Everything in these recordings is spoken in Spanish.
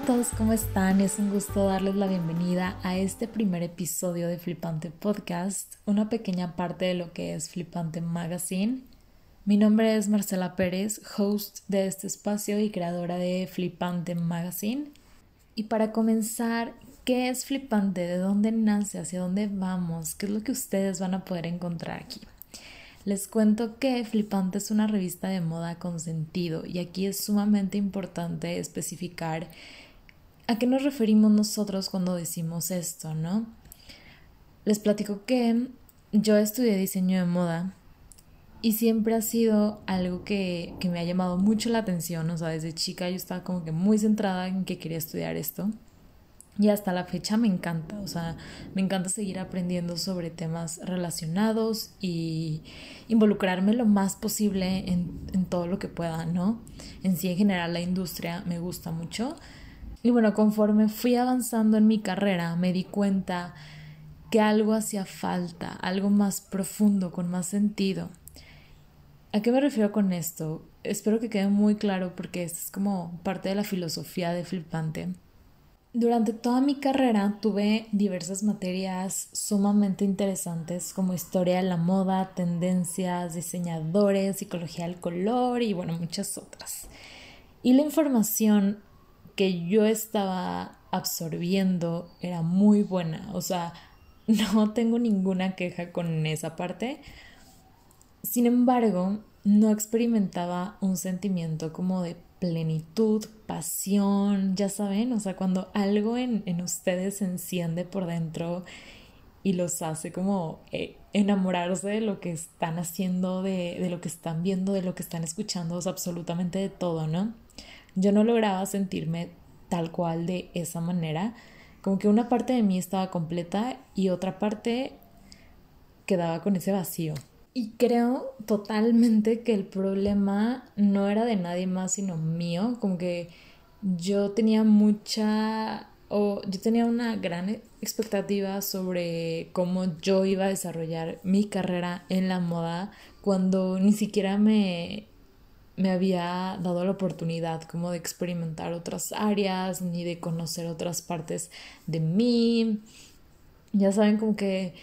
A todos, ¿cómo están? Es un gusto darles la bienvenida a este primer episodio de Flipante Podcast, una pequeña parte de lo que es Flipante Magazine. Mi nombre es Marcela Pérez, host de este espacio y creadora de Flipante Magazine. Y para comenzar, ¿qué es Flipante? ¿De dónde nace? ¿Hacia dónde vamos? ¿Qué es lo que ustedes van a poder encontrar aquí? Les cuento que Flipante es una revista de moda con sentido y aquí es sumamente importante especificar a qué nos referimos nosotros cuando decimos esto, ¿no? Les platico que yo estudié diseño de moda y siempre ha sido algo que, que me ha llamado mucho la atención, o sea, desde chica yo estaba como que muy centrada en que quería estudiar esto. Y hasta la fecha me encanta, o sea, me encanta seguir aprendiendo sobre temas relacionados y involucrarme lo más posible en, en, todo lo que pueda, ¿no? En sí, en general, la industria me gusta mucho. Y bueno, conforme fui avanzando en mi carrera, me di cuenta que algo hacía falta, algo más profundo, con más sentido. ¿A qué me refiero con esto? Espero que quede muy claro porque es como parte de la filosofía de Flipante durante toda mi carrera tuve diversas materias sumamente interesantes como historia de la moda, tendencias, diseñadores, psicología del color y bueno, muchas otras. Y la información que yo estaba absorbiendo era muy buena, o sea, no tengo ninguna queja con esa parte. Sin embargo, no experimentaba un sentimiento como de plenitud, pasión, ya saben, o sea, cuando algo en, ustedes se enciende por dentro y los hace como eh, enamorarse de lo que están haciendo, de, de, lo que están viendo, de lo que están escuchando, absolutamente de todo, ¿no? Yo no lograba sentirme tal cual de esa manera, como que una parte de mí estaba completa y otra parte quedaba con ese vacío. Y creo totalmente que el problema no era de nadie más sino mío, como que yo tenía mucha o yo tenía una gran expectativa sobre cómo yo iba a desarrollar mi carrera en la moda cuando ni siquiera me, me había dado la oportunidad como de experimentar otras áreas ni de conocer otras partes de mí. Ya saben como que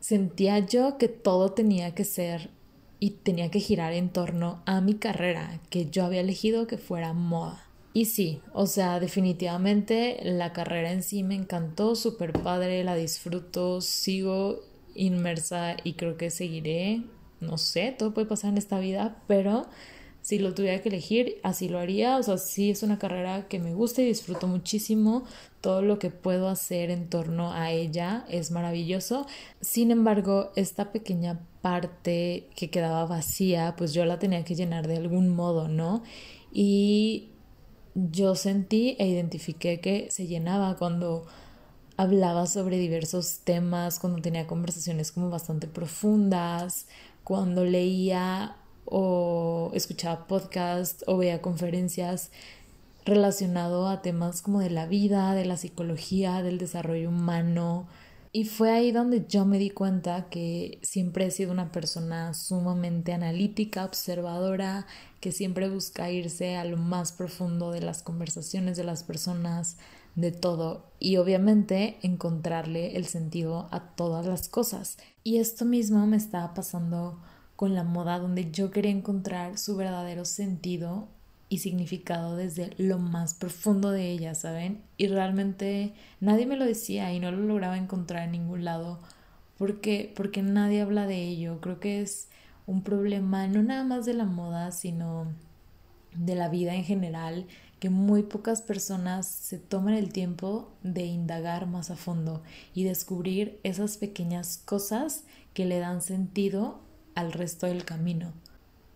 sentía yo que todo tenía que ser y tenía que girar en torno a mi carrera, que yo había elegido que fuera moda. Y sí, o sea, definitivamente la carrera en sí me encantó, súper padre, la disfruto, sigo inmersa y creo que seguiré, no sé, todo puede pasar en esta vida, pero si lo tuviera que elegir, así lo haría. O sea, sí es una carrera que me gusta y disfruto muchísimo. Todo lo que puedo hacer en torno a ella es maravilloso. Sin embargo, esta pequeña parte que quedaba vacía, pues yo la tenía que llenar de algún modo, ¿no? Y yo sentí e identifiqué que se llenaba cuando hablaba sobre diversos temas, cuando tenía conversaciones como bastante profundas, cuando leía o escuchaba podcasts o veía conferencias relacionado a temas como de la vida, de la psicología, del desarrollo humano. Y fue ahí donde yo me di cuenta que siempre he sido una persona sumamente analítica, observadora, que siempre busca irse a lo más profundo de las conversaciones de las personas, de todo, y obviamente encontrarle el sentido a todas las cosas. Y esto mismo me estaba pasando con la moda donde yo quería encontrar su verdadero sentido y significado desde lo más profundo de ella, ¿saben? Y realmente nadie me lo decía y no lo lograba encontrar en ningún lado porque porque nadie habla de ello. Creo que es un problema no nada más de la moda, sino de la vida en general, que muy pocas personas se toman el tiempo de indagar más a fondo y descubrir esas pequeñas cosas que le dan sentido al resto del camino.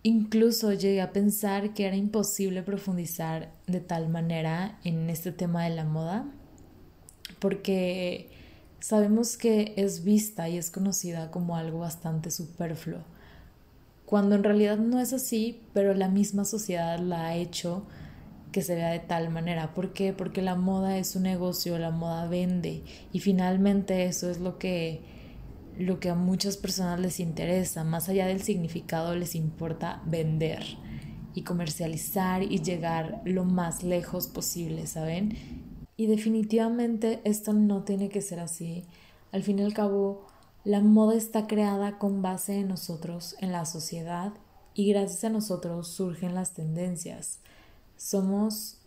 Incluso llegué a pensar que era imposible profundizar de tal manera en este tema de la moda, porque sabemos que es vista y es conocida como algo bastante superfluo, cuando en realidad no es así, pero la misma sociedad la ha hecho que se vea de tal manera. ¿Por qué? Porque la moda es un negocio, la moda vende y finalmente eso es lo que lo que a muchas personas les interesa, más allá del significado les importa vender. y comercializar y llegar lo más lejos posible, ¿saben? Y definitivamente esto no tiene que ser así. Al fin y al cabo, la moda está creada con base en nosotros, en la sociedad, y gracias a nosotros surgen las tendencias. Somos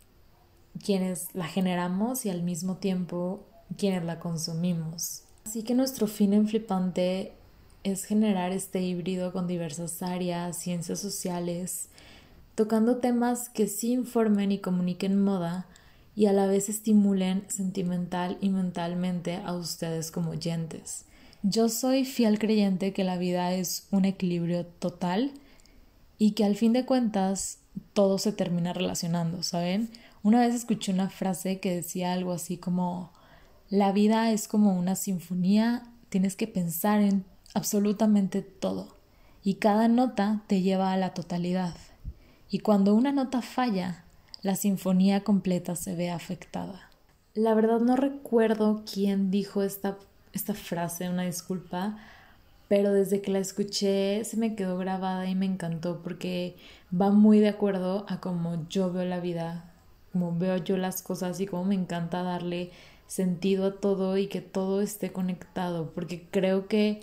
quienes la generamos y al mismo tiempo quienes la consumimos. Así que nuestro fin en Flipante es generar este híbrido con diversas áreas, ciencias sociales, tocando temas que sí informen y comuniquen moda y a la vez estimulen sentimental y mentalmente a ustedes como oyentes. Yo soy fiel creyente que la vida es un equilibrio total y que al fin de cuentas todo se termina relacionando, ¿saben? Una vez escuché una frase que decía algo así como la vida es como una sinfonía, tienes que pensar en absolutamente todo y cada nota te lleva a la totalidad. Y cuando una nota falla, la sinfonía completa se ve afectada. La verdad no recuerdo quién dijo esta, esta frase, una disculpa, pero desde que la escuché se me quedó grabada y me encantó porque va muy de acuerdo a cómo yo veo la vida, como veo yo las cosas y cómo me encanta darle sentido a todo y que todo esté conectado, porque creo que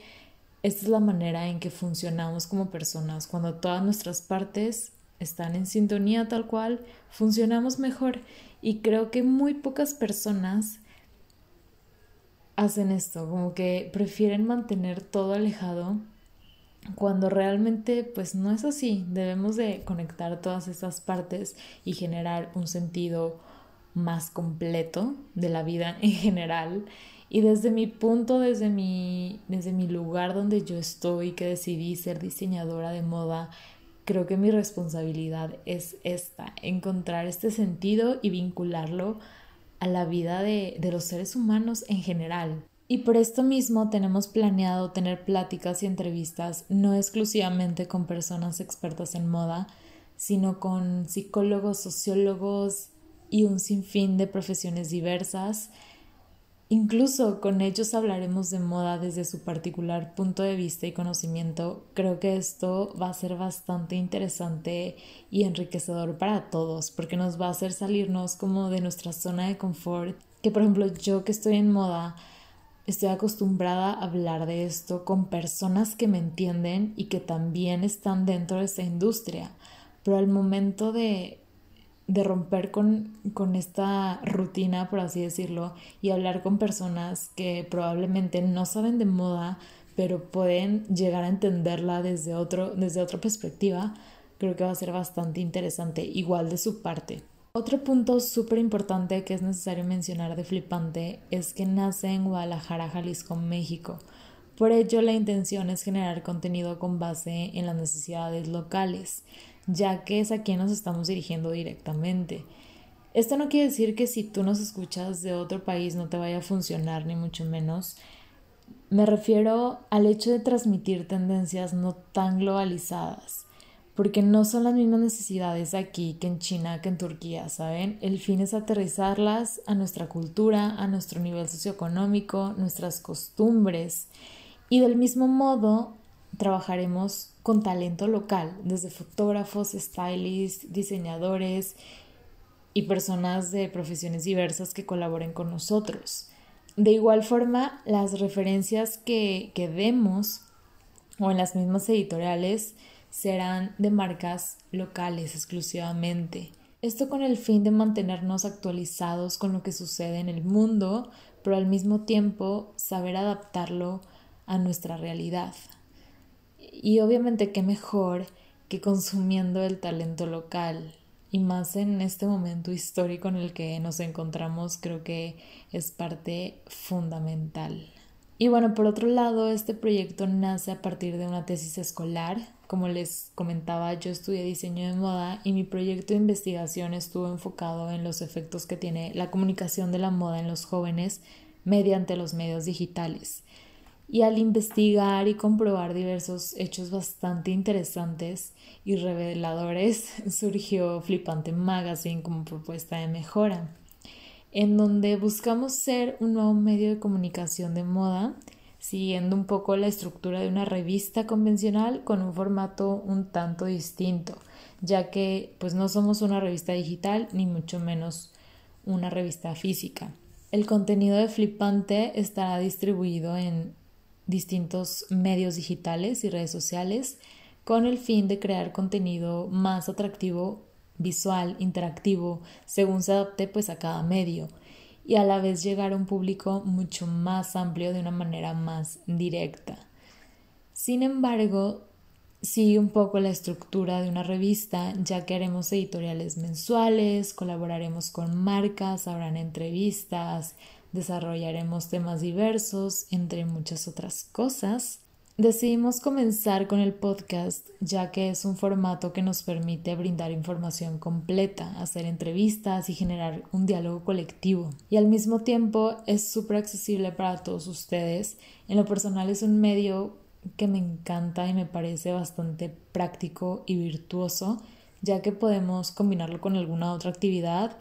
esta es la manera en que funcionamos como personas, cuando todas nuestras partes están en sintonía tal cual, funcionamos mejor. Y creo que muy pocas personas hacen esto, como que prefieren mantener todo alejado cuando realmente pues no es así, debemos de conectar todas estas partes y generar un sentido más completo de la vida en general. Y desde mi punto, desde mi, desde mi lugar donde yo estoy, que decidí ser diseñadora de moda, creo que mi responsabilidad es esta, encontrar este sentido y vincularlo a la vida de, de los seres humanos en general. Y por esto mismo tenemos planeado tener pláticas y entrevistas no exclusivamente con personas expertas en moda, sino con psicólogos, sociólogos y un sinfín de profesiones diversas Incluso con ellos hablaremos de moda desde su particular punto de vista y conocimiento. Creo que esto va a ser bastante interesante y enriquecedor para todos porque nos va a hacer salirnos como de nuestra zona de confort. Que por ejemplo yo que estoy en moda estoy acostumbrada a hablar de esto con personas que me entienden y que también están dentro de esta industria. Pero al momento de de romper con, con, esta rutina, por así decirlo, y hablar con personas que probablemente no saben de moda, pero pueden llegar a entenderla desde, otro, desde otra perspectiva, creo que va a ser bastante interesante, igual de su parte. Otro punto súper importante que es necesario mencionar de Flipante es que nace en Guadalajara, Jalisco, México. Por ello, la intención es generar contenido con base en las necesidades locales ya que es a quien nos estamos dirigiendo directamente. Esto no quiere decir que si tú nos escuchas de otro país no te vaya a funcionar, ni mucho menos. Me refiero al hecho de transmitir tendencias no tan globalizadas, porque no son las mismas necesidades aquí que en China, que en Turquía, ¿saben? El fin es aterrizarlas a nuestra cultura, a nuestro nivel socioeconómico, nuestras costumbres. Y del mismo modo, trabajaremos con talento local, desde fotógrafos, stylists, diseñadores y personas de profesiones diversas que colaboren con nosotros. De igual forma, las referencias que, que demos o en las mismas editoriales serán de marcas locales exclusivamente. Esto con el fin de mantenernos actualizados con lo que sucede en el mundo, pero al mismo tiempo saber adaptarlo a nuestra realidad. Y obviamente qué mejor que consumiendo el talento local. Y más en este momento histórico en el que nos encontramos, creo que es parte fundamental. Y bueno, por otro lado, este proyecto nace a partir de una tesis escolar. Como les comentaba, yo estudié diseño de moda y mi proyecto de investigación estuvo enfocado en los efectos que tiene la comunicación de la moda en los jóvenes mediante los medios digitales y al investigar y comprobar diversos hechos bastante interesantes y reveladores surgió Flipante Magazine como propuesta de mejora, en donde buscamos ser un nuevo medio de comunicación de moda siguiendo un poco la estructura de una revista convencional con un formato un tanto distinto, ya que pues no somos una revista digital ni mucho menos una revista física. El contenido de Flipante estará distribuido en distintos medios digitales y redes sociales con el fin de crear contenido más atractivo, visual, interactivo, según se adapte pues a cada medio y a la vez llegar a un público mucho más amplio de una manera más directa. Sin embargo, sigue un poco la estructura de una revista, ya que haremos editoriales mensuales, colaboraremos con marcas, habrán entrevistas, desarrollaremos temas diversos, entre muchas otras cosas. Decidimos comenzar con el podcast ya que es un formato que nos permite brindar información completa, hacer entrevistas y generar un diálogo colectivo. Y al mismo tiempo es súper accesible para todos ustedes. En lo personal es un medio que me encanta y me parece bastante práctico y virtuoso ya que podemos combinarlo con alguna otra actividad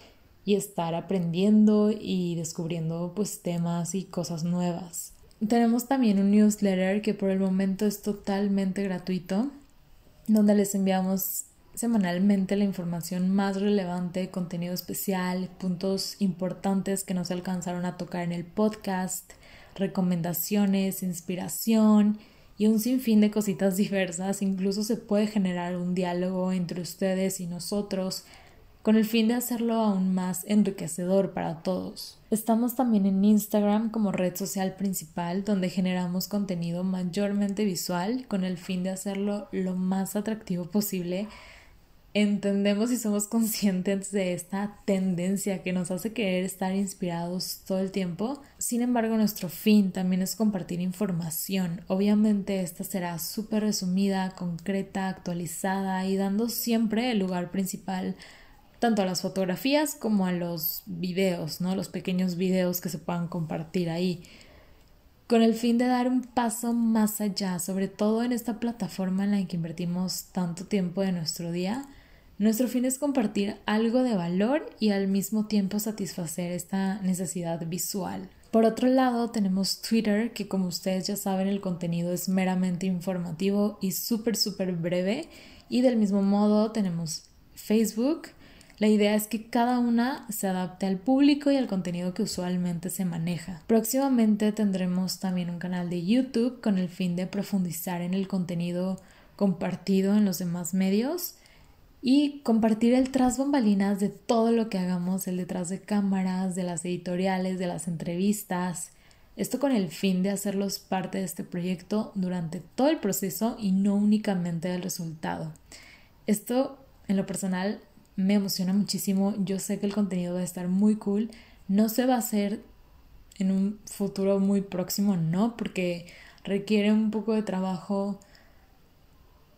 y estar aprendiendo y descubriendo pues temas y cosas nuevas. Tenemos también un newsletter que por el momento es totalmente gratuito, donde les enviamos semanalmente la información más relevante, contenido especial, puntos importantes que nos alcanzaron a tocar en el podcast, recomendaciones, inspiración y un sinfín de cositas diversas. Incluso se puede generar un diálogo entre ustedes y nosotros con el fin de hacerlo aún más enriquecedor para todos. Estamos también en Instagram como red social principal donde generamos contenido mayormente visual con el fin de hacerlo lo más atractivo posible. Entendemos y somos conscientes de esta tendencia que nos hace querer estar inspirados todo el tiempo. Sin embargo, nuestro fin también es compartir información. Obviamente esta será súper resumida, concreta, actualizada y dando siempre el lugar principal tanto a las fotografías como a los videos, ¿no? Los pequeños videos que se puedan compartir ahí, con el fin de dar un paso más allá, sobre todo en esta plataforma en la que invertimos tanto tiempo de nuestro día. Nuestro fin es compartir algo de valor y al mismo tiempo satisfacer esta necesidad visual. Por otro lado, tenemos Twitter, que como ustedes ya saben, el contenido es meramente informativo y súper, súper breve. Y del mismo modo tenemos Facebook, la idea es que cada una se adapte al público y al contenido que usualmente se maneja. Próximamente tendremos también un canal de YouTube con el fin de profundizar en el contenido compartido en los demás medios y compartir el tras bambalinas de todo lo que hagamos, el detrás de cámaras, de las editoriales, de las entrevistas. Esto con el fin de hacerlos parte de este proyecto durante todo el proceso y no únicamente del resultado. Esto en lo personal me emociona muchísimo. Yo sé que el contenido va a estar muy cool. No se va a hacer en un futuro muy próximo, no, porque requiere un poco de trabajo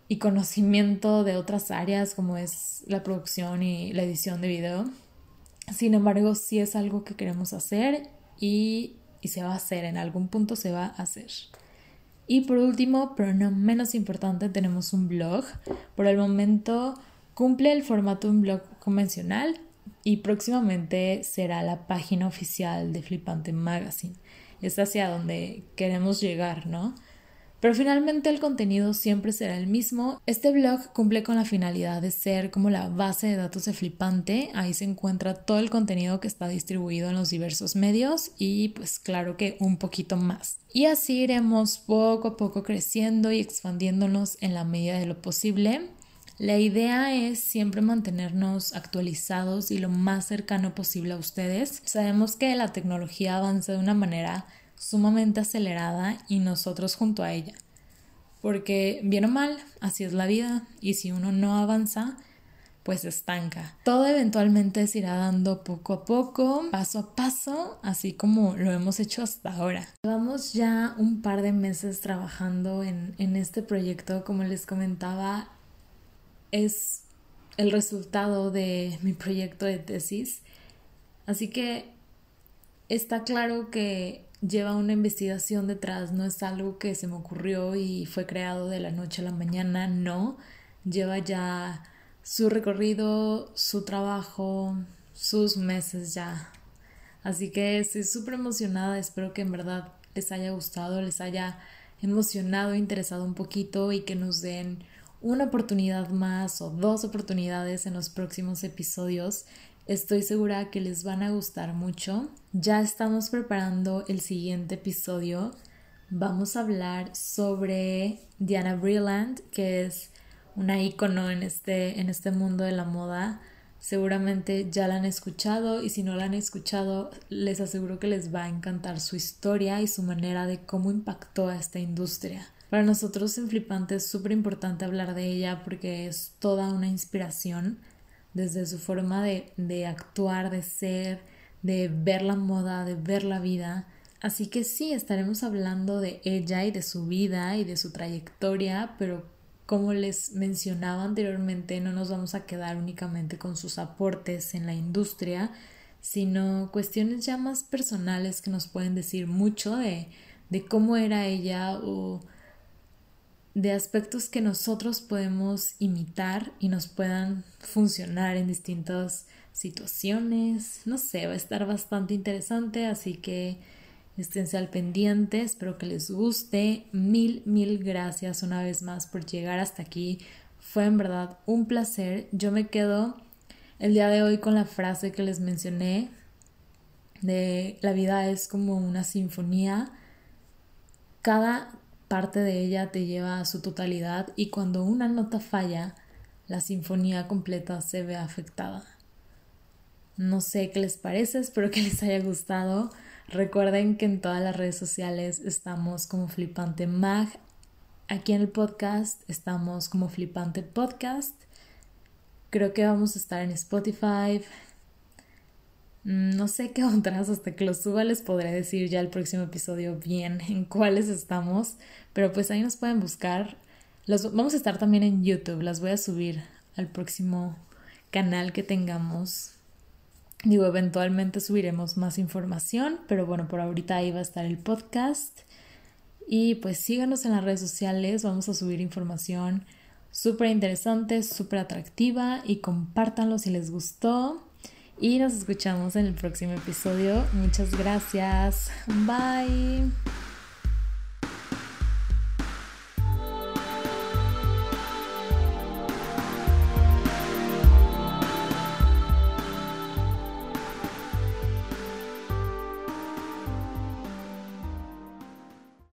y conocimiento de otras áreas como es la producción y la edición de video. Sin embargo, sí es algo que queremos hacer y, y se va a hacer, en algún punto se va a hacer. Y por último, pero no menos importante, tenemos un blog. Por el momento Cumple el formato de un blog convencional y próximamente será la página oficial de Flipante Magazine. Es hacia donde queremos llegar, ¿no? Pero finalmente el contenido siempre será el mismo. Este blog cumple con la finalidad de ser como la base de datos de Flipante. Ahí se encuentra todo el contenido que está distribuido en los diversos medios y pues claro que un poquito más. Y así iremos poco a poco creciendo y expandiéndonos en la medida de lo posible. La idea es siempre mantenernos actualizados y lo más cercano posible a ustedes. Sabemos que la tecnología avanza de una manera sumamente acelerada y nosotros junto a ella. Porque bien o mal, así es la vida y si uno no avanza, pues estanca. Todo eventualmente se irá dando poco a poco, paso a paso, así como lo hemos hecho hasta ahora. Llevamos ya un par de meses trabajando en, en este proyecto, como les comentaba, es el resultado de mi proyecto de tesis. Así que está claro que lleva una investigación detrás, no es algo que se me ocurrió y fue creado de la noche a la mañana, no, lleva ya su recorrido, su trabajo, sus meses ya. Así que estoy súper emocionada, espero que en verdad les haya gustado, les haya emocionado, interesado un poquito y que nos den una oportunidad más o dos oportunidades en los próximos episodios. Estoy segura que les van a gustar mucho. Ya estamos preparando el siguiente episodio. Vamos a hablar sobre Diana Brilland, que es una ícono en este, en este mundo de la moda. Seguramente ya la han escuchado y si no la han escuchado, les aseguro que les va a encantar su historia y su manera de cómo impactó a esta industria. Para nosotros en Flipante es súper importante hablar de ella porque es toda una inspiración desde su forma de, de actuar, de ser, de ver la moda, de ver la vida. Así que sí, estaremos hablando de ella y de su vida y de su trayectoria, pero como les mencionaba anteriormente, no nos vamos a quedar únicamente con sus aportes en la industria, sino cuestiones ya más personales que nos pueden decir mucho de, de cómo era ella o de aspectos que nosotros podemos imitar y nos puedan funcionar en distintas situaciones. No sé, va a estar bastante interesante, así que esténse al pendiente, espero que les guste. Mil, mil gracias una vez más por llegar hasta aquí. Fue en verdad un placer. Yo me quedo el día de hoy con la frase que les mencioné de la vida es como una sinfonía. Cada parte de ella te lleva a su totalidad y cuando una nota falla, la sinfonía completa se ve afectada. No sé qué les parece, espero que les haya gustado. Recuerden que en todas las redes sociales estamos como Flipante Mag. Aquí en el podcast estamos como Flipante Podcast. Creo que vamos a estar en Spotify, no sé qué otras, hasta que lo suba les podré decir ya el próximo episodio bien en cuáles estamos, pero pues ahí nos pueden buscar. Los, vamos a estar también en YouTube, las voy a subir al próximo canal que tengamos. Digo, eventualmente subiremos más información, pero bueno, por ahorita ahí va a estar el podcast. Y pues síganos en las redes sociales, vamos a subir información súper interesante, súper atractiva y compártanlo si les gustó y nos escuchamos en el próximo episodio. Muchas gracias. Bye.